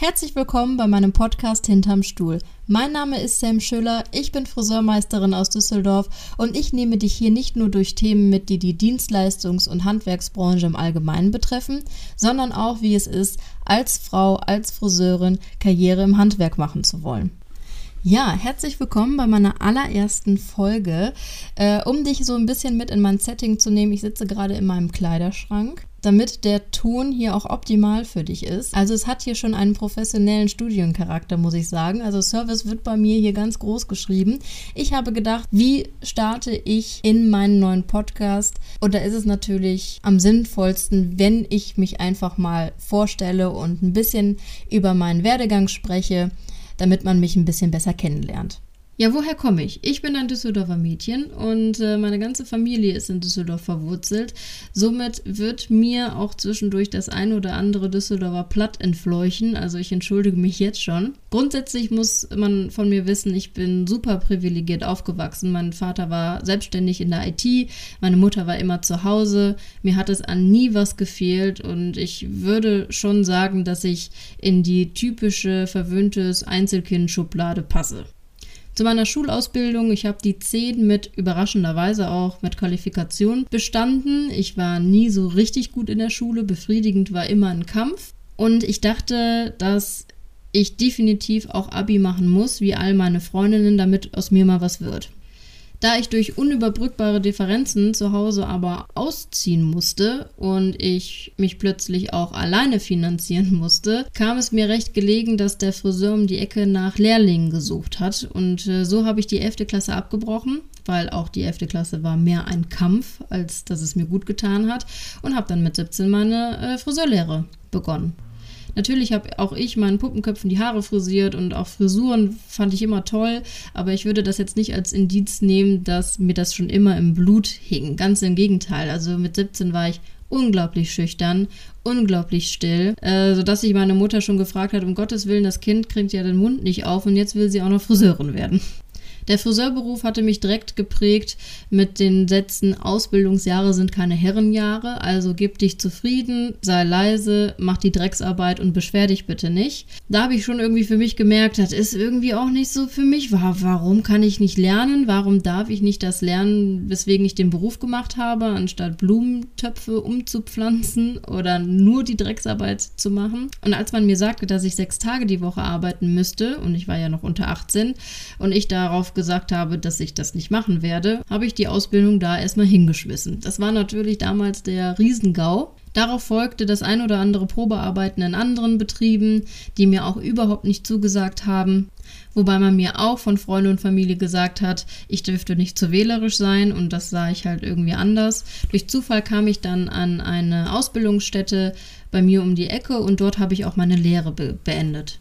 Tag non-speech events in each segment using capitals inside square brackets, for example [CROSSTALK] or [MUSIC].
Herzlich willkommen bei meinem Podcast Hinterm Stuhl. Mein Name ist Sam Schüller, ich bin Friseurmeisterin aus Düsseldorf und ich nehme dich hier nicht nur durch Themen mit, die die Dienstleistungs- und Handwerksbranche im Allgemeinen betreffen, sondern auch, wie es ist, als Frau, als Friseurin Karriere im Handwerk machen zu wollen. Ja, herzlich willkommen bei meiner allerersten Folge. Äh, um dich so ein bisschen mit in mein Setting zu nehmen, ich sitze gerade in meinem Kleiderschrank, damit der Ton hier auch optimal für dich ist. Also es hat hier schon einen professionellen Studiencharakter, muss ich sagen. Also Service wird bei mir hier ganz groß geschrieben. Ich habe gedacht, wie starte ich in meinen neuen Podcast? Und da ist es natürlich am sinnvollsten, wenn ich mich einfach mal vorstelle und ein bisschen über meinen Werdegang spreche damit man mich ein bisschen besser kennenlernt. Ja, woher komme ich? Ich bin ein Düsseldorfer Mädchen und äh, meine ganze Familie ist in Düsseldorf verwurzelt. Somit wird mir auch zwischendurch das ein oder andere Düsseldorfer Platt entfleuchen. Also ich entschuldige mich jetzt schon. Grundsätzlich muss man von mir wissen, ich bin super privilegiert aufgewachsen. Mein Vater war selbstständig in der IT, meine Mutter war immer zu Hause. Mir hat es an nie was gefehlt und ich würde schon sagen, dass ich in die typische verwöhntes Einzelkind-Schublade passe. Zu meiner Schulausbildung, ich habe die 10 mit überraschenderweise auch mit Qualifikation bestanden. Ich war nie so richtig gut in der Schule, befriedigend war immer ein Kampf. Und ich dachte, dass ich definitiv auch Abi machen muss, wie all meine Freundinnen, damit aus mir mal was wird. Da ich durch unüberbrückbare Differenzen zu Hause aber ausziehen musste und ich mich plötzlich auch alleine finanzieren musste, kam es mir recht gelegen, dass der Friseur um die Ecke nach Lehrlingen gesucht hat. Und äh, so habe ich die 11. Klasse abgebrochen, weil auch die 11. Klasse war mehr ein Kampf, als dass es mir gut getan hat. Und habe dann mit 17 meine äh, Friseurlehre begonnen. Natürlich habe auch ich meinen Puppenköpfen die Haare frisiert und auch Frisuren fand ich immer toll, aber ich würde das jetzt nicht als Indiz nehmen, dass mir das schon immer im Blut hing. Ganz im Gegenteil. Also mit 17 war ich unglaublich schüchtern, unglaublich still, äh, sodass sich meine Mutter schon gefragt hat, um Gottes Willen, das Kind kriegt ja den Mund nicht auf und jetzt will sie auch noch Friseurin werden. Der Friseurberuf hatte mich direkt geprägt mit den Sätzen, Ausbildungsjahre sind keine Herrenjahre, also gib dich zufrieden, sei leise, mach die Drecksarbeit und beschwer dich bitte nicht. Da habe ich schon irgendwie für mich gemerkt, das ist irgendwie auch nicht so für mich. Warum kann ich nicht lernen? Warum darf ich nicht das lernen, weswegen ich den Beruf gemacht habe, anstatt Blumentöpfe umzupflanzen oder nur die Drecksarbeit zu machen? Und als man mir sagte, dass ich sechs Tage die Woche arbeiten müsste, und ich war ja noch unter 18, und ich darauf gesagt habe, dass ich das nicht machen werde, habe ich die Ausbildung da erstmal hingeschmissen. Das war natürlich damals der Riesengau. Darauf folgte das ein oder andere Probearbeiten in anderen Betrieben, die mir auch überhaupt nicht zugesagt haben. Wobei man mir auch von Freunde und Familie gesagt hat, ich dürfte nicht zu wählerisch sein und das sah ich halt irgendwie anders. Durch Zufall kam ich dann an eine Ausbildungsstätte bei mir um die Ecke und dort habe ich auch meine Lehre be beendet.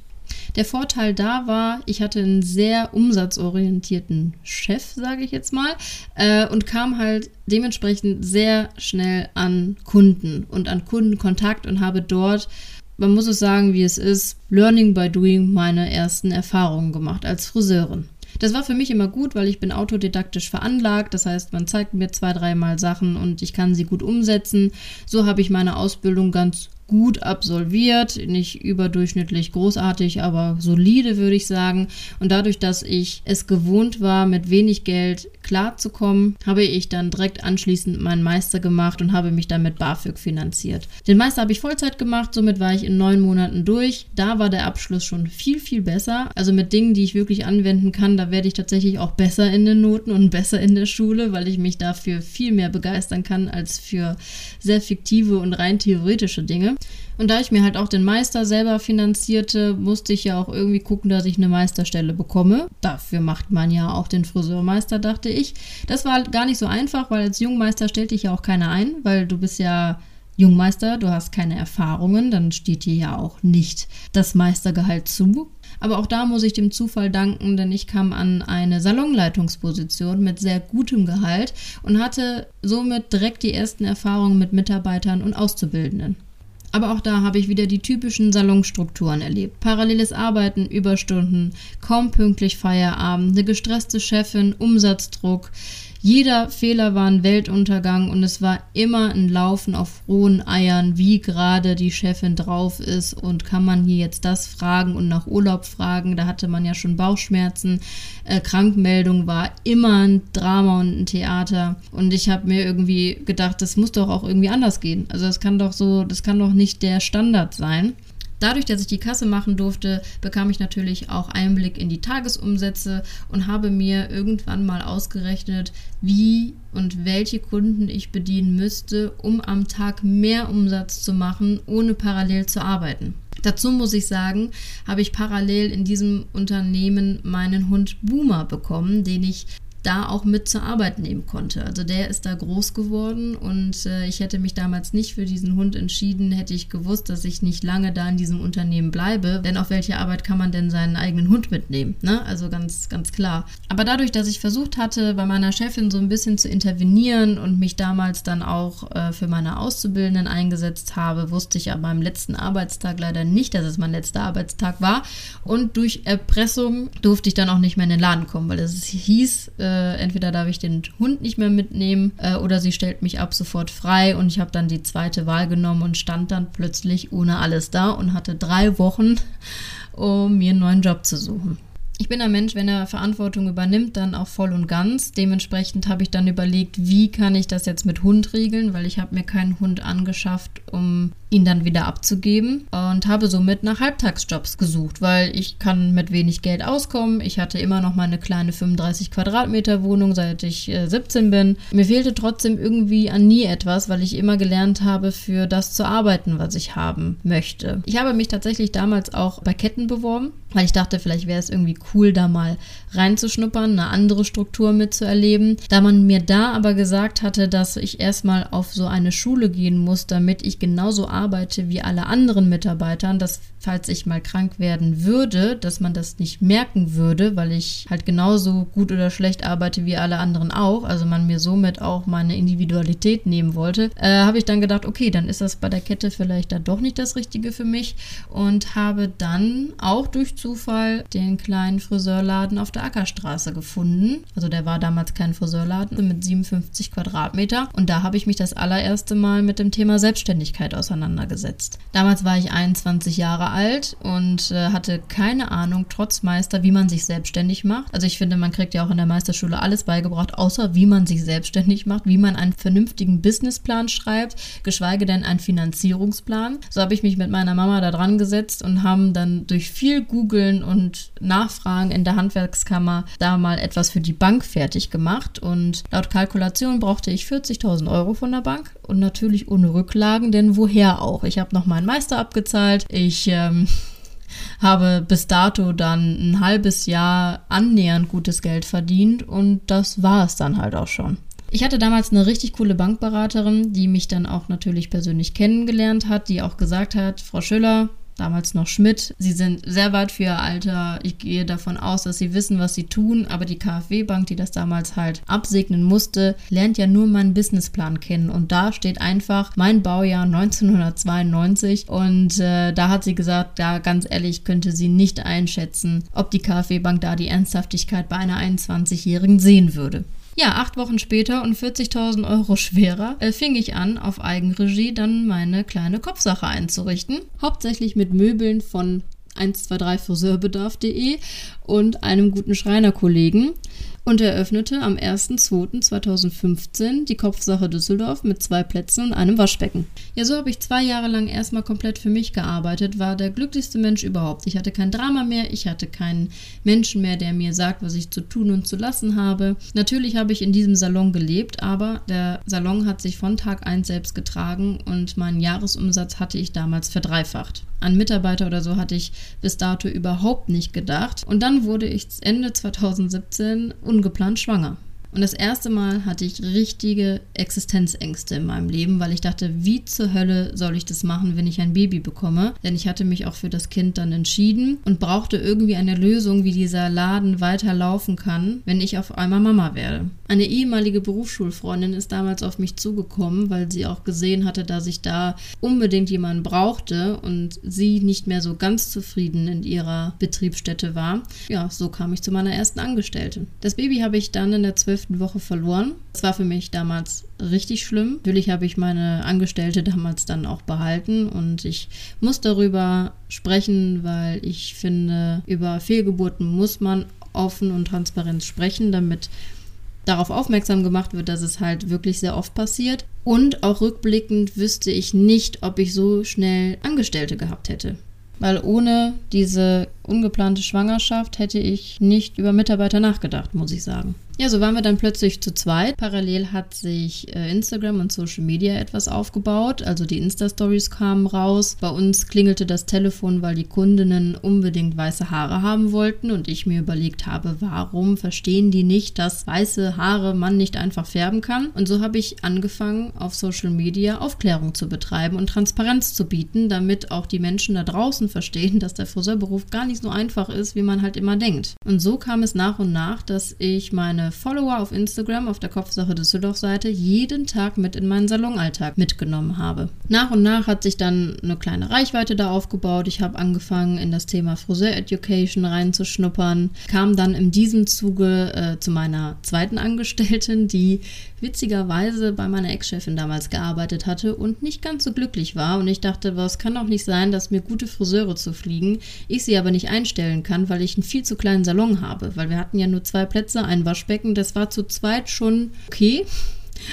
Der Vorteil da war, ich hatte einen sehr umsatzorientierten Chef, sage ich jetzt mal, äh, und kam halt dementsprechend sehr schnell an Kunden und an Kundenkontakt und habe dort man muss es sagen, wie es ist, Learning by Doing meine ersten Erfahrungen gemacht als Friseurin. Das war für mich immer gut, weil ich bin autodidaktisch veranlagt. Das heißt, man zeigt mir zwei, dreimal Sachen und ich kann sie gut umsetzen. So habe ich meine Ausbildung ganz gut absolviert, nicht überdurchschnittlich großartig, aber solide würde ich sagen. Und dadurch, dass ich es gewohnt war, mit wenig Geld klarzukommen, habe ich dann direkt anschließend meinen Meister gemacht und habe mich dann mit BAföG finanziert. Den Meister habe ich Vollzeit gemacht, somit war ich in neun Monaten durch. Da war der Abschluss schon viel, viel besser. Also mit Dingen, die ich wirklich anwenden kann, da werde ich tatsächlich auch besser in den Noten und besser in der Schule, weil ich mich dafür viel mehr begeistern kann als für sehr fiktive und rein theoretische Dinge. Und da ich mir halt auch den Meister selber finanzierte, musste ich ja auch irgendwie gucken, dass ich eine Meisterstelle bekomme. Dafür macht man ja auch den Friseurmeister, dachte ich. Das war gar nicht so einfach, weil als Jungmeister stellte ich ja auch keiner ein, weil du bist ja Jungmeister, du hast keine Erfahrungen, dann steht dir ja auch nicht das Meistergehalt zu. Aber auch da muss ich dem Zufall danken, denn ich kam an eine Salonleitungsposition mit sehr gutem Gehalt und hatte somit direkt die ersten Erfahrungen mit Mitarbeitern und Auszubildenden. Aber auch da habe ich wieder die typischen Salonstrukturen erlebt. Paralleles Arbeiten, Überstunden, kaum pünktlich Feierabend, eine gestresste Chefin, Umsatzdruck. Jeder Fehler war ein Weltuntergang und es war immer ein Laufen auf rohen Eiern, wie gerade die Chefin drauf ist und kann man hier jetzt das fragen und nach Urlaub fragen. Da hatte man ja schon Bauchschmerzen. Äh, Krankmeldung war immer ein Drama und ein Theater. Und ich habe mir irgendwie gedacht, das muss doch auch irgendwie anders gehen. Also das kann doch so, das kann doch nicht der Standard sein. Dadurch, dass ich die Kasse machen durfte, bekam ich natürlich auch Einblick in die Tagesumsätze und habe mir irgendwann mal ausgerechnet, wie und welche Kunden ich bedienen müsste, um am Tag mehr Umsatz zu machen, ohne parallel zu arbeiten. Dazu muss ich sagen, habe ich parallel in diesem Unternehmen meinen Hund Boomer bekommen, den ich da auch mit zur Arbeit nehmen konnte. Also der ist da groß geworden und äh, ich hätte mich damals nicht für diesen Hund entschieden, hätte ich gewusst, dass ich nicht lange da in diesem Unternehmen bleibe. Denn auf welche Arbeit kann man denn seinen eigenen Hund mitnehmen? Ne? Also ganz, ganz klar. Aber dadurch, dass ich versucht hatte, bei meiner Chefin so ein bisschen zu intervenieren und mich damals dann auch äh, für meine Auszubildenden eingesetzt habe, wusste ich an meinem letzten Arbeitstag leider nicht, dass es mein letzter Arbeitstag war. Und durch Erpressung durfte ich dann auch nicht mehr in den Laden kommen, weil es hieß, äh, äh, entweder darf ich den Hund nicht mehr mitnehmen äh, oder sie stellt mich ab sofort frei und ich habe dann die zweite Wahl genommen und stand dann plötzlich ohne alles da und hatte drei Wochen, um mir einen neuen Job zu suchen. Ich bin ein Mensch, wenn er Verantwortung übernimmt, dann auch voll und ganz. Dementsprechend habe ich dann überlegt, wie kann ich das jetzt mit Hund regeln, weil ich habe mir keinen Hund angeschafft, um ihn dann wieder abzugeben und habe somit nach Halbtagsjobs gesucht, weil ich kann mit wenig Geld auskommen. Ich hatte immer noch meine kleine 35 Quadratmeter Wohnung, seit ich äh, 17 bin. Mir fehlte trotzdem irgendwie an nie etwas, weil ich immer gelernt habe, für das zu arbeiten, was ich haben möchte. Ich habe mich tatsächlich damals auch bei Ketten beworben, weil ich dachte, vielleicht wäre es irgendwie cool, da mal reinzuschnuppern, eine andere Struktur mitzuerleben. Da man mir da aber gesagt hatte, dass ich erstmal auf so eine Schule gehen muss, damit ich genauso arbeite wie alle anderen Mitarbeitern, dass falls ich mal krank werden würde, dass man das nicht merken würde, weil ich halt genauso gut oder schlecht arbeite wie alle anderen auch, also man mir somit auch meine Individualität nehmen wollte, äh, habe ich dann gedacht, okay, dann ist das bei der Kette vielleicht dann doch nicht das Richtige für mich und habe dann auch durch Zufall den kleinen Friseurladen auf der Ackerstraße gefunden. Also der war damals kein Friseurladen mit 57 Quadratmeter und da habe ich mich das allererste Mal mit dem Thema Selbstständigkeit auseinandergesetzt. Damals war ich 21 Jahre alt und äh, hatte keine Ahnung, trotz Meister, wie man sich selbstständig macht. Also ich finde, man kriegt ja auch in der Meisterschule alles beigebracht, außer wie man sich selbstständig macht, wie man einen vernünftigen Businessplan schreibt, geschweige denn einen Finanzierungsplan. So habe ich mich mit meiner Mama da dran gesetzt und haben dann durch viel Googeln und Nachfragen in der Handwerkskammer da mal etwas für die Bank fertig gemacht und laut Kalkulation brauchte ich 40.000 Euro von der Bank und natürlich ohne Rücklagen, denn woher auch? Ich habe noch meinen Meister abgezahlt, ich ähm, [LAUGHS] habe bis dato dann ein halbes Jahr annähernd gutes Geld verdient und das war es dann halt auch schon. Ich hatte damals eine richtig coole Bankberaterin, die mich dann auch natürlich persönlich kennengelernt hat, die auch gesagt hat, Frau Schüller, damals noch Schmidt. Sie sind sehr weit für ihr Alter. Ich gehe davon aus, dass sie wissen, was sie tun, aber die KfW-Bank, die das damals halt absegnen musste, lernt ja nur meinen Businessplan kennen und da steht einfach mein Baujahr 1992 und äh, da hat sie gesagt, ja, ganz ehrlich, könnte sie nicht einschätzen, ob die KfW-Bank da die Ernsthaftigkeit bei einer 21-Jährigen sehen würde. Ja, acht Wochen später und 40.000 Euro schwerer äh, fing ich an, auf Eigenregie dann meine kleine Kopfsache einzurichten. Hauptsächlich mit Möbeln von 123friseurbedarf.de und einem guten Schreinerkollegen und eröffnete am 1.2.2015 die Kopfsache Düsseldorf mit zwei Plätzen und einem Waschbecken. Ja, so habe ich zwei Jahre lang erstmal komplett für mich gearbeitet, war der glücklichste Mensch überhaupt. Ich hatte kein Drama mehr, ich hatte keinen Menschen mehr, der mir sagt, was ich zu tun und zu lassen habe. Natürlich habe ich in diesem Salon gelebt, aber der Salon hat sich von Tag 1 selbst getragen und meinen Jahresumsatz hatte ich damals verdreifacht. An Mitarbeiter oder so hatte ich bis dato überhaupt nicht gedacht. Und dann wurde ich Ende 2017 ungeplant schwanger. Und das erste Mal hatte ich richtige Existenzängste in meinem Leben, weil ich dachte, wie zur Hölle soll ich das machen, wenn ich ein Baby bekomme? Denn ich hatte mich auch für das Kind dann entschieden und brauchte irgendwie eine Lösung, wie dieser Laden weiterlaufen kann, wenn ich auf einmal Mama werde. Eine ehemalige Berufsschulfreundin ist damals auf mich zugekommen, weil sie auch gesehen hatte, dass ich da unbedingt jemanden brauchte und sie nicht mehr so ganz zufrieden in ihrer Betriebsstätte war. Ja, so kam ich zu meiner ersten Angestellten. Das Baby habe ich dann in der zwölften Woche verloren. Das war für mich damals richtig schlimm. Natürlich habe ich meine Angestellte damals dann auch behalten und ich muss darüber sprechen, weil ich finde, über Fehlgeburten muss man offen und transparent sprechen, damit darauf aufmerksam gemacht wird, dass es halt wirklich sehr oft passiert. Und auch rückblickend wüsste ich nicht, ob ich so schnell Angestellte gehabt hätte. Weil ohne diese ungeplante Schwangerschaft hätte ich nicht über Mitarbeiter nachgedacht, muss ich sagen. Ja, so waren wir dann plötzlich zu zweit. Parallel hat sich äh, Instagram und Social Media etwas aufgebaut. Also die Insta-Stories kamen raus. Bei uns klingelte das Telefon, weil die Kundinnen unbedingt weiße Haare haben wollten und ich mir überlegt habe, warum verstehen die nicht, dass weiße Haare man nicht einfach färben kann. Und so habe ich angefangen, auf Social Media Aufklärung zu betreiben und Transparenz zu bieten, damit auch die Menschen da draußen verstehen, [LAUGHS] dass der Friseurberuf gar nicht so einfach ist, wie man halt immer denkt. Und so kam es nach und nach, dass ich meine Follower auf Instagram auf der Kopfsache Düsseldorf-Seite jeden Tag mit in meinen Salonalltag mitgenommen habe. Nach und nach hat sich dann eine kleine Reichweite da aufgebaut. Ich habe angefangen, in das Thema Friseur Education reinzuschnuppern, kam dann in diesem Zuge äh, zu meiner zweiten Angestellten, die witzigerweise bei meiner Ex-Chefin damals gearbeitet hatte und nicht ganz so glücklich war. Und ich dachte, was kann doch nicht sein, dass mir gute Friseure zu fliegen, ich sie aber nicht einstellen kann, weil ich einen viel zu kleinen Salon habe. Weil wir hatten ja nur zwei Plätze, ein Waschbecken. Das war zu zweit schon okay.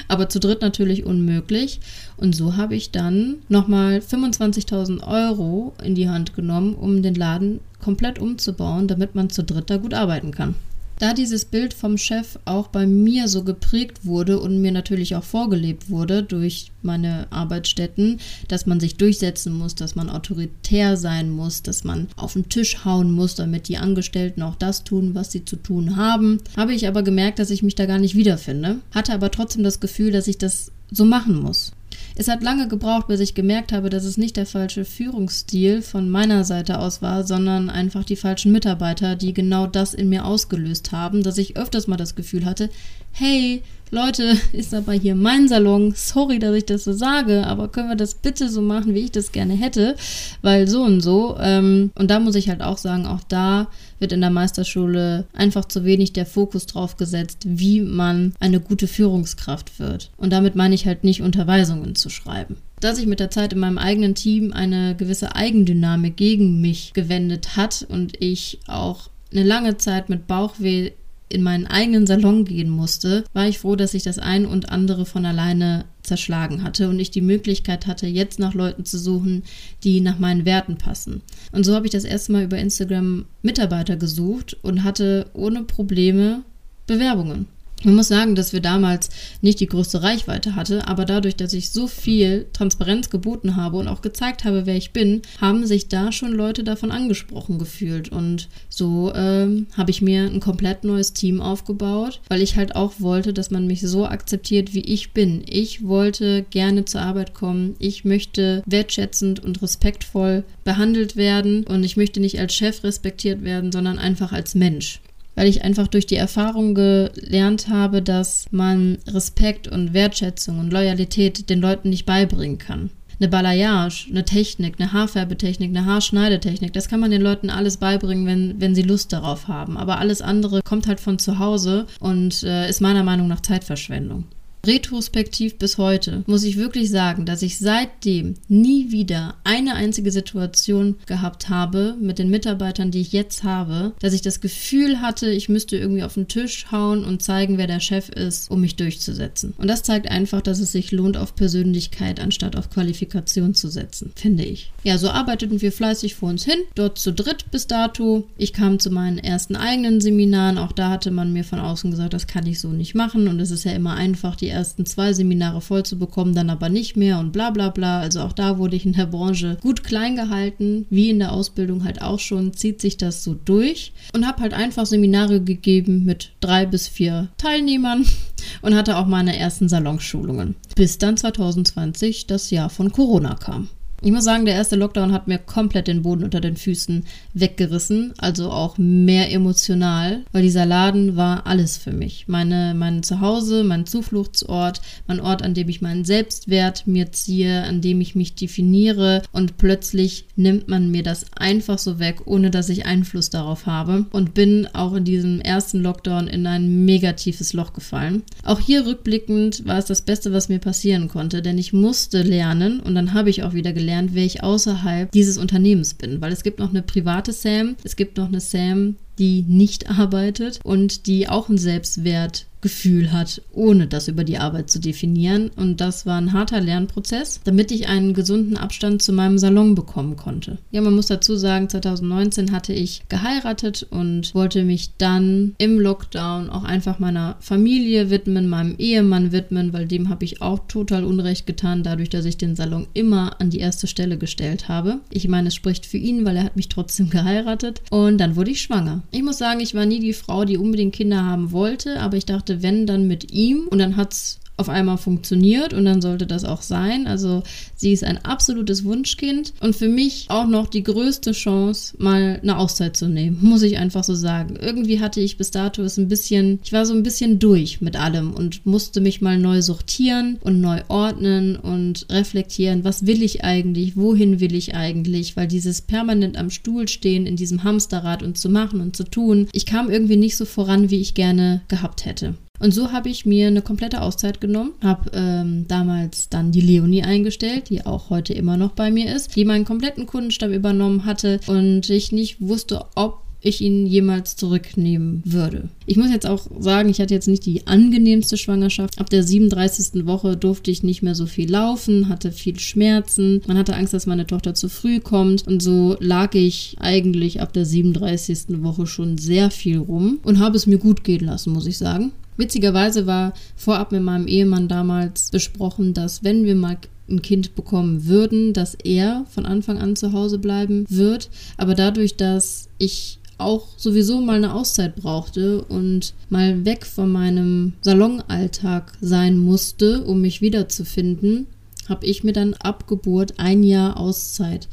Aber zu dritt natürlich unmöglich. Und so habe ich dann nochmal 25.000 Euro in die Hand genommen, um den Laden komplett umzubauen, damit man zu dritt da gut arbeiten kann. Da dieses Bild vom Chef auch bei mir so geprägt wurde und mir natürlich auch vorgelebt wurde durch meine Arbeitsstätten, dass man sich durchsetzen muss, dass man autoritär sein muss, dass man auf den Tisch hauen muss, damit die Angestellten auch das tun, was sie zu tun haben, habe ich aber gemerkt, dass ich mich da gar nicht wiederfinde, hatte aber trotzdem das Gefühl, dass ich das so machen muss. Es hat lange gebraucht, bis ich gemerkt habe, dass es nicht der falsche Führungsstil von meiner Seite aus war, sondern einfach die falschen Mitarbeiter, die genau das in mir ausgelöst haben, dass ich öfters mal das Gefühl hatte, hey, Leute, ist aber hier mein Salon. Sorry, dass ich das so sage, aber können wir das bitte so machen, wie ich das gerne hätte? Weil so und so. Ähm, und da muss ich halt auch sagen, auch da wird in der Meisterschule einfach zu wenig der Fokus drauf gesetzt, wie man eine gute Führungskraft wird. Und damit meine ich halt nicht Unterweisungen zu schreiben dass sich mit der Zeit in meinem eigenen Team eine gewisse Eigendynamik gegen mich gewendet hat und ich auch eine lange Zeit mit Bauchweh in meinen eigenen Salon gehen musste, war ich froh, dass ich das ein und andere von alleine zerschlagen hatte und ich die Möglichkeit hatte, jetzt nach Leuten zu suchen, die nach meinen Werten passen. Und so habe ich das erste Mal über Instagram Mitarbeiter gesucht und hatte ohne Probleme Bewerbungen. Man muss sagen, dass wir damals nicht die größte Reichweite hatte, aber dadurch, dass ich so viel Transparenz geboten habe und auch gezeigt habe, wer ich bin, haben sich da schon Leute davon angesprochen gefühlt. Und so ähm, habe ich mir ein komplett neues Team aufgebaut, weil ich halt auch wollte, dass man mich so akzeptiert, wie ich bin. Ich wollte gerne zur Arbeit kommen. Ich möchte wertschätzend und respektvoll behandelt werden und ich möchte nicht als Chef respektiert werden, sondern einfach als Mensch weil ich einfach durch die Erfahrung gelernt habe, dass man Respekt und Wertschätzung und Loyalität den Leuten nicht beibringen kann. Eine Balayage, eine Technik, eine Haarfärbetechnik, eine Haarschneidetechnik, das kann man den Leuten alles beibringen, wenn, wenn sie Lust darauf haben. Aber alles andere kommt halt von zu Hause und äh, ist meiner Meinung nach Zeitverschwendung. Retrospektiv bis heute muss ich wirklich sagen, dass ich seitdem nie wieder eine einzige Situation gehabt habe mit den Mitarbeitern, die ich jetzt habe, dass ich das Gefühl hatte, ich müsste irgendwie auf den Tisch hauen und zeigen, wer der Chef ist, um mich durchzusetzen. Und das zeigt einfach, dass es sich lohnt, auf Persönlichkeit anstatt auf Qualifikation zu setzen, finde ich. Ja, so arbeiteten wir fleißig vor uns hin, dort zu dritt bis dato. Ich kam zu meinen ersten eigenen Seminaren, auch da hatte man mir von außen gesagt, das kann ich so nicht machen und es ist ja immer einfach, die ersten zwei Seminare voll zu bekommen, dann aber nicht mehr und bla bla bla. Also auch da wurde ich in der Branche gut klein gehalten, wie in der Ausbildung halt auch schon, zieht sich das so durch und habe halt einfach Seminare gegeben mit drei bis vier Teilnehmern [LAUGHS] und hatte auch meine ersten Salonschulungen. Bis dann 2020 das Jahr von Corona kam. Ich muss sagen, der erste Lockdown hat mir komplett den Boden unter den Füßen weggerissen, also auch mehr emotional, weil dieser Laden war alles für mich. Meine, mein Zuhause, mein Zufluchtsort, mein Ort, an dem ich meinen Selbstwert mir ziehe, an dem ich mich definiere und plötzlich nimmt man mir das einfach so weg, ohne dass ich Einfluss darauf habe und bin auch in diesem ersten Lockdown in ein mega tiefes Loch gefallen. Auch hier rückblickend war es das Beste, was mir passieren konnte, denn ich musste lernen und dann habe ich auch wieder gelernt, kennengelernt, wer ich außerhalb dieses Unternehmens bin. Weil es gibt noch eine private Sam, es gibt noch eine Sam, die nicht arbeitet und die auch einen Selbstwert Gefühl hat, ohne das über die Arbeit zu definieren. Und das war ein harter Lernprozess, damit ich einen gesunden Abstand zu meinem Salon bekommen konnte. Ja, man muss dazu sagen, 2019 hatte ich geheiratet und wollte mich dann im Lockdown auch einfach meiner Familie widmen, meinem Ehemann widmen, weil dem habe ich auch total Unrecht getan, dadurch, dass ich den Salon immer an die erste Stelle gestellt habe. Ich meine, es spricht für ihn, weil er hat mich trotzdem [LAUGHS] geheiratet. Und dann wurde ich schwanger. Ich muss sagen, ich war nie die Frau, die unbedingt Kinder haben wollte, aber ich dachte, wenn, dann mit ihm. Und dann hat es auf einmal funktioniert und dann sollte das auch sein. Also sie ist ein absolutes Wunschkind und für mich auch noch die größte Chance, mal eine Auszeit zu nehmen, muss ich einfach so sagen. Irgendwie hatte ich bis dato es ein bisschen, ich war so ein bisschen durch mit allem und musste mich mal neu sortieren und neu ordnen und reflektieren, was will ich eigentlich, wohin will ich eigentlich, weil dieses permanent am Stuhl stehen in diesem Hamsterrad und zu machen und zu tun, ich kam irgendwie nicht so voran, wie ich gerne gehabt hätte. Und so habe ich mir eine komplette Auszeit genommen, habe ähm, damals dann die Leonie eingestellt, die auch heute immer noch bei mir ist, die meinen kompletten Kundenstamm übernommen hatte und ich nicht wusste, ob ich ihn jemals zurücknehmen würde. Ich muss jetzt auch sagen, ich hatte jetzt nicht die angenehmste Schwangerschaft. Ab der 37. Woche durfte ich nicht mehr so viel laufen, hatte viel Schmerzen. Man hatte Angst, dass meine Tochter zu früh kommt. Und so lag ich eigentlich ab der 37. Woche schon sehr viel rum und habe es mir gut gehen lassen, muss ich sagen. Witzigerweise war vorab mit meinem Ehemann damals besprochen, dass wenn wir mal ein Kind bekommen würden, dass er von Anfang an zu Hause bleiben wird. Aber dadurch, dass ich auch sowieso mal eine Auszeit brauchte und mal weg von meinem Salonalltag sein musste, um mich wiederzufinden, habe ich mir dann ab Geburt ein Jahr Auszeit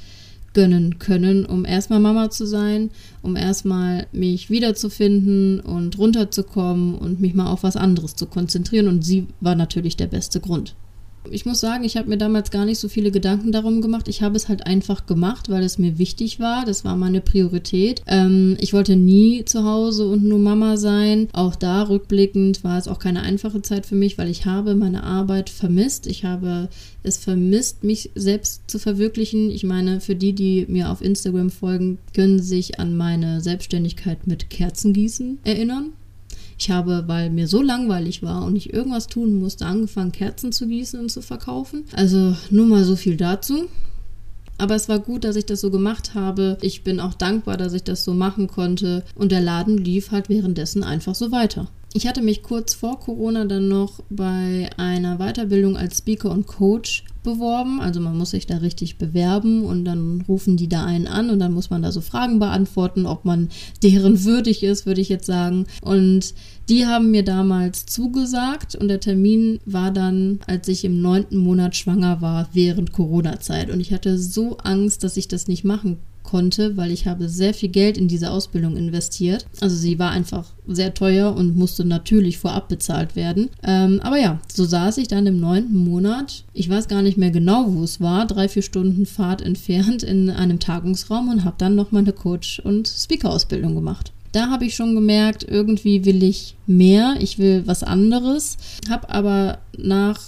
gönnen können, um erstmal Mama zu sein, um erstmal mich wiederzufinden und runterzukommen und mich mal auf was anderes zu konzentrieren. Und sie war natürlich der beste Grund. Ich muss sagen, ich habe mir damals gar nicht so viele Gedanken darum gemacht. Ich habe es halt einfach gemacht, weil es mir wichtig war. Das war meine Priorität. Ähm, ich wollte nie zu Hause und nur Mama sein. Auch da rückblickend war es auch keine einfache Zeit für mich, weil ich habe meine Arbeit vermisst. Ich habe es vermisst, mich selbst zu verwirklichen. Ich meine, für die, die mir auf Instagram folgen, können sich an meine Selbstständigkeit mit Kerzengießen erinnern. Ich habe, weil mir so langweilig war und ich irgendwas tun musste, angefangen, Kerzen zu gießen und zu verkaufen. Also nur mal so viel dazu. Aber es war gut, dass ich das so gemacht habe. Ich bin auch dankbar, dass ich das so machen konnte. Und der Laden lief halt währenddessen einfach so weiter. Ich hatte mich kurz vor Corona dann noch bei einer Weiterbildung als Speaker und Coach beworben. Also man muss sich da richtig bewerben und dann rufen die da einen an und dann muss man da so Fragen beantworten, ob man deren würdig ist, würde ich jetzt sagen. Und die haben mir damals zugesagt und der Termin war dann, als ich im neunten Monat schwanger war, während Corona-Zeit. Und ich hatte so Angst, dass ich das nicht machen konnte, weil ich habe sehr viel Geld in diese Ausbildung investiert. Also sie war einfach sehr teuer und musste natürlich vorab bezahlt werden. Ähm, aber ja, so saß ich dann im neunten Monat. Ich weiß gar nicht mehr genau, wo es war. Drei, vier Stunden Fahrt entfernt in einem Tagungsraum und habe dann noch meine Coach- und Speaker-Ausbildung gemacht. Da habe ich schon gemerkt, irgendwie will ich mehr, ich will was anderes, habe aber nach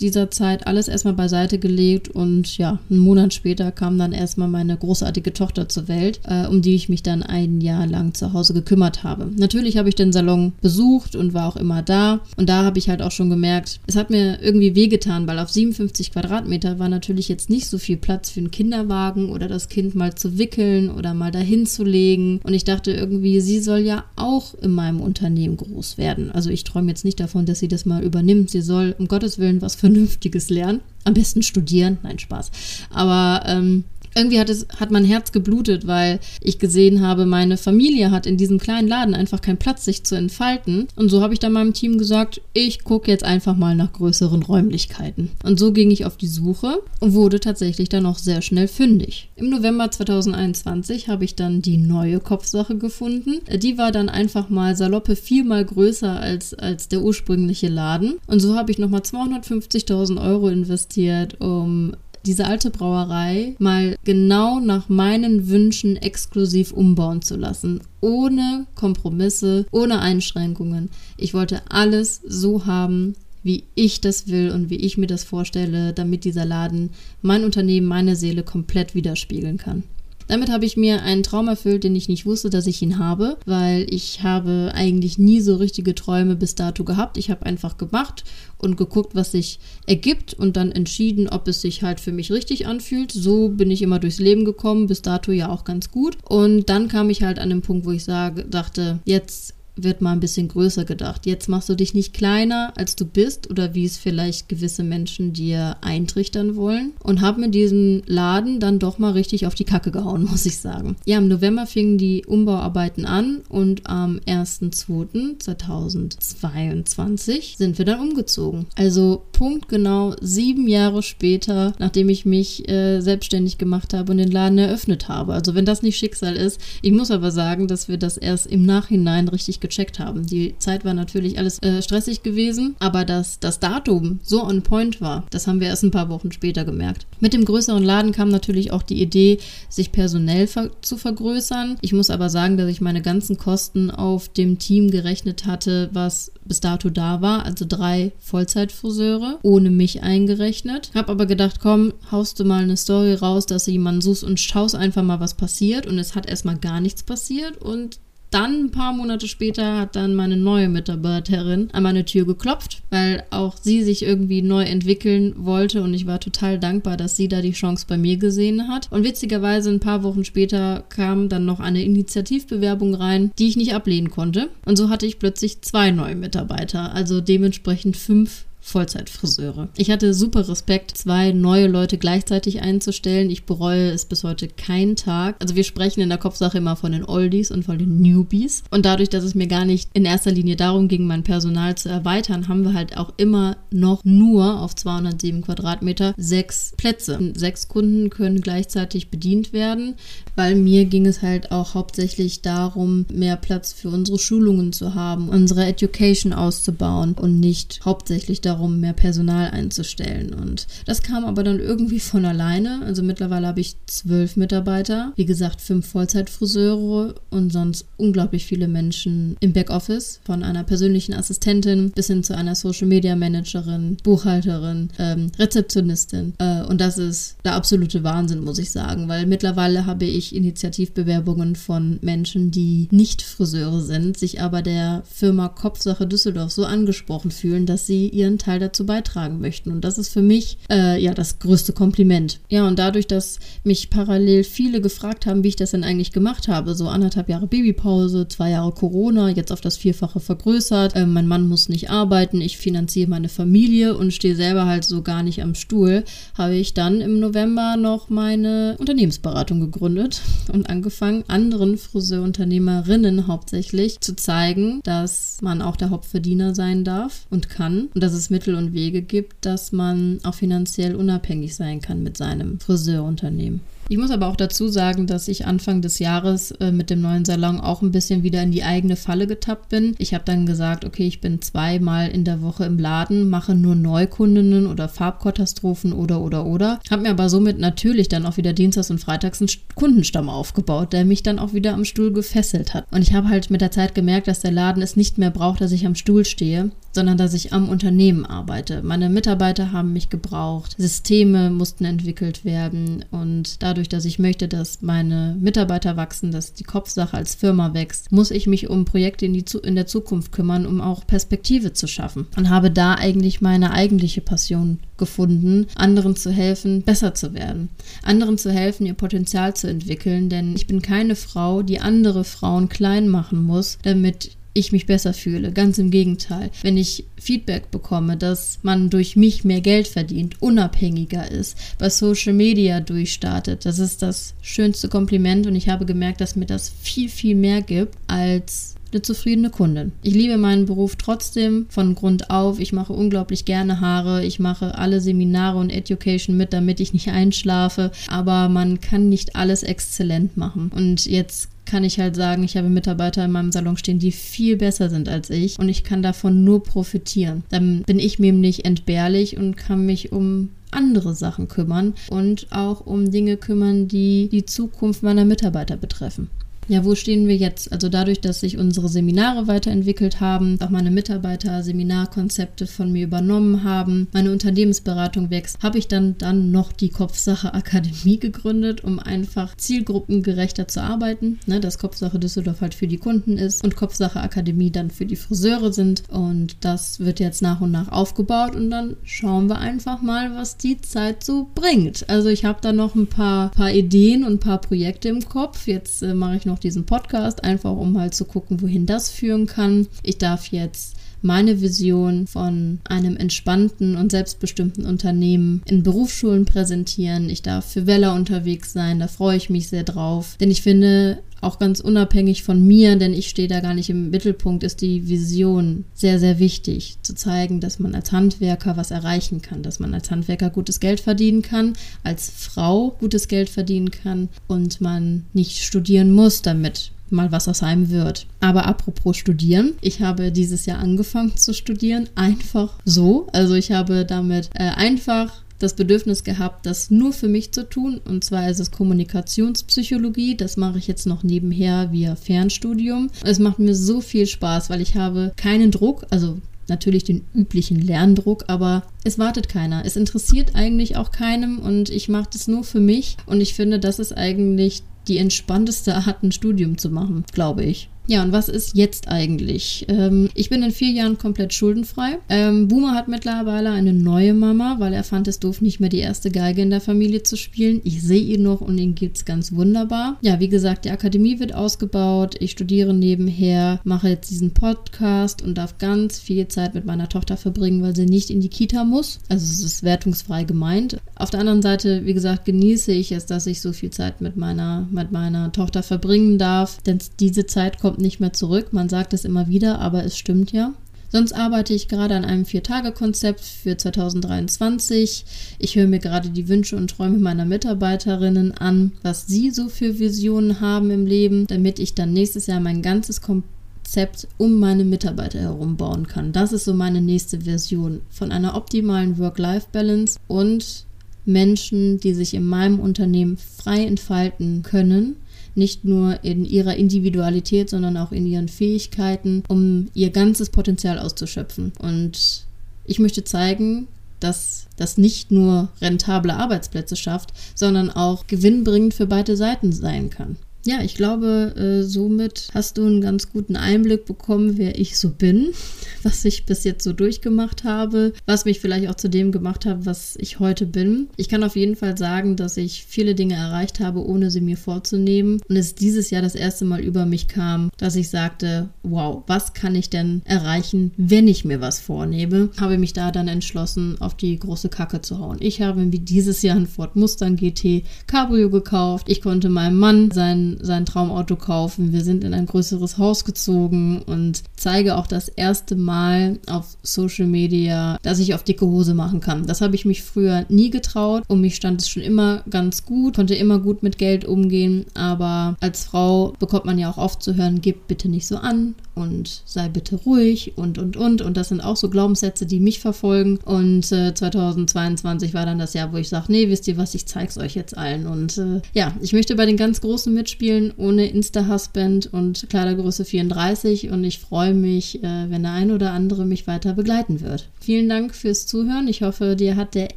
dieser Zeit alles erstmal beiseite gelegt und ja, einen Monat später kam dann erstmal meine großartige Tochter zur Welt, äh, um die ich mich dann ein Jahr lang zu Hause gekümmert habe. Natürlich habe ich den Salon besucht und war auch immer da und da habe ich halt auch schon gemerkt, es hat mir irgendwie wehgetan, weil auf 57 Quadratmeter war natürlich jetzt nicht so viel Platz für einen Kinderwagen oder das Kind mal zu wickeln oder mal dahin zu legen und ich dachte irgendwie, sie soll ja auch in meinem Unternehmen groß werden. Also ich träume jetzt nicht davon, dass sie das mal übernimmt. Sie soll um Gottes Willen was für Vernünftiges lernen. Am besten studieren. Nein, Spaß. Aber ähm, irgendwie hat es, hat mein Herz geblutet, weil ich gesehen habe, meine Familie hat in diesem kleinen Laden einfach keinen Platz, sich zu entfalten. Und so habe ich dann meinem Team gesagt, ich gucke jetzt einfach mal nach größeren Räumlichkeiten. Und so ging ich auf die Suche und wurde tatsächlich dann auch sehr schnell fündig. Im November 2021 habe ich dann die neue Kopfsache gefunden. Die war dann einfach mal saloppe viermal größer als, als der ursprüngliche Laden. Und so habe ich nochmal 250.000 Euro investiert, um diese alte Brauerei mal genau nach meinen Wünschen exklusiv umbauen zu lassen. Ohne Kompromisse, ohne Einschränkungen. Ich wollte alles so haben, wie ich das will und wie ich mir das vorstelle, damit dieser Laden mein Unternehmen, meine Seele komplett widerspiegeln kann. Damit habe ich mir einen Traum erfüllt, den ich nicht wusste, dass ich ihn habe, weil ich habe eigentlich nie so richtige Träume bis dato gehabt. Ich habe einfach gemacht und geguckt, was sich ergibt und dann entschieden, ob es sich halt für mich richtig anfühlt. So bin ich immer durchs Leben gekommen, bis dato ja auch ganz gut. Und dann kam ich halt an den Punkt, wo ich sage, dachte, jetzt wird mal ein bisschen größer gedacht. Jetzt machst du dich nicht kleiner, als du bist oder wie es vielleicht gewisse Menschen dir eintrichtern wollen und hab mit diesem Laden dann doch mal richtig auf die Kacke gehauen, [LAUGHS] muss ich sagen. Ja, im November fingen die Umbauarbeiten an und am 1.2.2022 sind wir dann umgezogen. Also punktgenau sieben Jahre später, nachdem ich mich äh, selbstständig gemacht habe und den Laden eröffnet habe. Also wenn das nicht Schicksal ist, ich muss aber sagen, dass wir das erst im Nachhinein richtig gecheckt haben. Die Zeit war natürlich alles äh, stressig gewesen, aber dass das Datum so on point war, das haben wir erst ein paar Wochen später gemerkt. Mit dem größeren Laden kam natürlich auch die Idee, sich personell ver zu vergrößern. Ich muss aber sagen, dass ich meine ganzen Kosten auf dem Team gerechnet hatte, was bis dato da war, also drei Vollzeitfriseure, ohne mich eingerechnet. Hab aber gedacht, komm, haust du mal eine Story raus, dass du jemanden suchst und schaust einfach mal, was passiert. Und es hat erstmal gar nichts passiert und dann ein paar Monate später hat dann meine neue Mitarbeiterin an meine Tür geklopft, weil auch sie sich irgendwie neu entwickeln wollte und ich war total dankbar, dass sie da die Chance bei mir gesehen hat. Und witzigerweise ein paar Wochen später kam dann noch eine Initiativbewerbung rein, die ich nicht ablehnen konnte. Und so hatte ich plötzlich zwei neue Mitarbeiter, also dementsprechend fünf Vollzeitfriseure. Ich hatte super Respekt, zwei neue Leute gleichzeitig einzustellen. Ich bereue es bis heute keinen Tag. Also wir sprechen in der Kopfsache immer von den Oldies und von den Newbies. Und dadurch, dass es mir gar nicht in erster Linie darum ging, mein Personal zu erweitern, haben wir halt auch immer noch nur auf 207 Quadratmeter sechs Plätze. Und sechs Kunden können gleichzeitig bedient werden, weil mir ging es halt auch hauptsächlich darum, mehr Platz für unsere Schulungen zu haben, unsere Education auszubauen und nicht hauptsächlich darum, darum, mehr Personal einzustellen. Und das kam aber dann irgendwie von alleine. Also mittlerweile habe ich zwölf Mitarbeiter, wie gesagt, fünf Vollzeitfriseure und sonst unglaublich viele Menschen im Backoffice, von einer persönlichen Assistentin bis hin zu einer Social Media Managerin, Buchhalterin, ähm, Rezeptionistin. Äh, und das ist der absolute Wahnsinn, muss ich sagen, weil mittlerweile habe ich Initiativbewerbungen von Menschen, die nicht Friseure sind, sich aber der Firma Kopfsache Düsseldorf so angesprochen fühlen, dass sie ihren Teil dazu beitragen möchten. Und das ist für mich äh, ja das größte Kompliment. Ja, und dadurch, dass mich parallel viele gefragt haben, wie ich das denn eigentlich gemacht habe, so anderthalb Jahre Babypause, zwei Jahre Corona, jetzt auf das Vierfache vergrößert, äh, mein Mann muss nicht arbeiten, ich finanziere meine Familie und stehe selber halt so gar nicht am Stuhl, habe ich dann im November noch meine Unternehmensberatung gegründet [LAUGHS] und angefangen, anderen Friseurunternehmerinnen hauptsächlich zu zeigen, dass man auch der Hauptverdiener sein darf und kann und dass es Mittel und Wege gibt, dass man auch finanziell unabhängig sein kann mit seinem Friseurunternehmen. Ich muss aber auch dazu sagen, dass ich Anfang des Jahres äh, mit dem neuen Salon auch ein bisschen wieder in die eigene Falle getappt bin. Ich habe dann gesagt, okay, ich bin zweimal in der Woche im Laden, mache nur Neukundinnen oder Farbkatastrophen oder oder oder. Habe mir aber somit natürlich dann auch wieder Dienstags und Freitags einen Kundenstamm aufgebaut, der mich dann auch wieder am Stuhl gefesselt hat. Und ich habe halt mit der Zeit gemerkt, dass der Laden es nicht mehr braucht, dass ich am Stuhl stehe, sondern dass ich am Unternehmen arbeite. Meine Mitarbeiter haben mich gebraucht, Systeme mussten entwickelt werden und dadurch, dass ich möchte, dass meine Mitarbeiter wachsen, dass die Kopfsache als Firma wächst, muss ich mich um Projekte in, die, in der Zukunft kümmern, um auch Perspektive zu schaffen und habe da eigentlich meine eigentliche Passion gefunden, anderen zu helfen, besser zu werden, anderen zu helfen, ihr Potenzial zu entwickeln, denn ich bin keine Frau, die andere Frauen klein machen muss, damit ich mich besser fühle. Ganz im Gegenteil. Wenn ich Feedback bekomme, dass man durch mich mehr Geld verdient, unabhängiger ist, bei Social Media durchstartet, das ist das schönste Kompliment und ich habe gemerkt, dass mir das viel, viel mehr gibt als eine zufriedene Kundin. Ich liebe meinen Beruf trotzdem von Grund auf. Ich mache unglaublich gerne Haare. Ich mache alle Seminare und Education mit, damit ich nicht [LAUGHS] einschlafe. Aber man kann nicht alles exzellent machen. Und jetzt kann ich halt sagen, ich habe Mitarbeiter in meinem Salon stehen, die viel besser sind als ich und ich kann davon nur profitieren. Dann bin ich mir nicht entbehrlich und kann mich um andere Sachen kümmern und auch um Dinge kümmern, die die Zukunft meiner Mitarbeiter betreffen. Ja, wo stehen wir jetzt? Also dadurch, dass sich unsere Seminare weiterentwickelt haben, auch meine Mitarbeiter Seminarkonzepte von mir übernommen haben, meine Unternehmensberatung wächst, habe ich dann dann noch die Kopfsache Akademie gegründet, um einfach zielgruppengerechter zu arbeiten. Ne, dass Kopfsache Düsseldorf halt für die Kunden ist und Kopfsache Akademie dann für die Friseure sind. Und das wird jetzt nach und nach aufgebaut und dann schauen wir einfach mal, was die Zeit so bringt. Also ich habe da noch ein paar, paar Ideen und ein paar Projekte im Kopf. Jetzt äh, mache ich noch noch diesen Podcast, einfach um mal zu gucken, wohin das führen kann. Ich darf jetzt meine Vision von einem entspannten und selbstbestimmten Unternehmen in Berufsschulen präsentieren. Ich darf für Weller unterwegs sein, da freue ich mich sehr drauf. Denn ich finde, auch ganz unabhängig von mir, denn ich stehe da gar nicht im Mittelpunkt, ist die Vision sehr, sehr wichtig. Zu zeigen, dass man als Handwerker was erreichen kann, dass man als Handwerker gutes Geld verdienen kann, als Frau gutes Geld verdienen kann und man nicht studieren muss, damit mal was aus einem wird. Aber apropos studieren, ich habe dieses Jahr angefangen zu studieren, einfach so. Also ich habe damit äh, einfach das Bedürfnis gehabt, das nur für mich zu tun. Und zwar ist es Kommunikationspsychologie. Das mache ich jetzt noch nebenher via Fernstudium. Es macht mir so viel Spaß, weil ich habe keinen Druck, also natürlich den üblichen Lerndruck, aber es wartet keiner. Es interessiert eigentlich auch keinem und ich mache das nur für mich. Und ich finde, das ist eigentlich die entspannteste Art, ein Studium zu machen, glaube ich. Ja, und was ist jetzt eigentlich? Ähm, ich bin in vier Jahren komplett schuldenfrei. Ähm, Boomer hat mittlerweile eine neue Mama, weil er fand es doof, nicht mehr die erste Geige in der Familie zu spielen. Ich sehe ihn noch und ihn geht's ganz wunderbar. Ja, wie gesagt, die Akademie wird ausgebaut. Ich studiere nebenher, mache jetzt diesen Podcast und darf ganz viel Zeit mit meiner Tochter verbringen, weil sie nicht in die Kita muss. Also es ist wertungsfrei gemeint. Auf der anderen Seite, wie gesagt, genieße ich es, dass ich so viel Zeit mit meiner, mit meiner Tochter verbringen darf, denn diese Zeit kommt nicht mehr zurück. Man sagt es immer wieder, aber es stimmt ja. Sonst arbeite ich gerade an einem Vier-Tage-Konzept für 2023. Ich höre mir gerade die Wünsche und Träume meiner Mitarbeiterinnen an, was sie so für Visionen haben im Leben, damit ich dann nächstes Jahr mein ganzes Konzept um meine Mitarbeiter herum bauen kann. Das ist so meine nächste Version von einer optimalen Work-Life-Balance und Menschen, die sich in meinem Unternehmen frei entfalten können nicht nur in ihrer Individualität, sondern auch in ihren Fähigkeiten, um ihr ganzes Potenzial auszuschöpfen. Und ich möchte zeigen, dass das nicht nur rentable Arbeitsplätze schafft, sondern auch gewinnbringend für beide Seiten sein kann. Ja, ich glaube, äh, somit hast du einen ganz guten Einblick bekommen, wer ich so bin, [LAUGHS] was ich bis jetzt so durchgemacht habe, was mich vielleicht auch zu dem gemacht hat, was ich heute bin. Ich kann auf jeden Fall sagen, dass ich viele Dinge erreicht habe, ohne sie mir vorzunehmen. Und es dieses Jahr das erste Mal über mich kam, dass ich sagte, wow, was kann ich denn erreichen, wenn ich mir was vornehme? Habe mich da dann entschlossen, auf die große Kacke zu hauen. Ich habe mir dieses Jahr ein Ford Mustang GT Cabrio gekauft. Ich konnte meinem Mann sein Traumauto kaufen. Wir sind in ein größeres Haus gezogen und zeige auch das erste Mal auf Social Media, dass ich auf dicke Hose machen kann. Das habe ich mich früher nie getraut. Um mich stand es schon immer ganz gut, konnte immer gut mit Geld umgehen, aber als Frau bekommt man ja auch oft zu hören, gib bitte nicht so an und sei bitte ruhig und und und und das sind auch so Glaubenssätze, die mich verfolgen und äh, 2022 war dann das Jahr, wo ich sage, nee, wisst ihr was, ich zeig's euch jetzt allen und äh, ja, ich möchte bei den ganz Großen mitspielen spielen ohne Insta-Husband und Kleidergröße 34 und ich freue mich, äh, wenn der ein oder andere mich weiter begleiten wird. Vielen Dank fürs Zuhören. Ich hoffe, dir hat der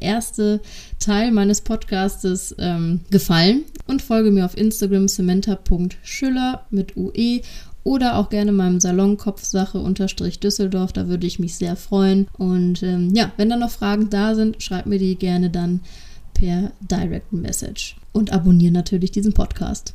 erste Teil meines Podcastes ähm, gefallen und folge mir auf Instagram samantha.schüller mit UE oder auch gerne meinem Salon Kopfsache unterstrich Düsseldorf, da würde ich mich sehr freuen. Und ähm, ja, wenn da noch Fragen da sind, schreib mir die gerne dann per Direct Message. Und abonniere natürlich diesen Podcast.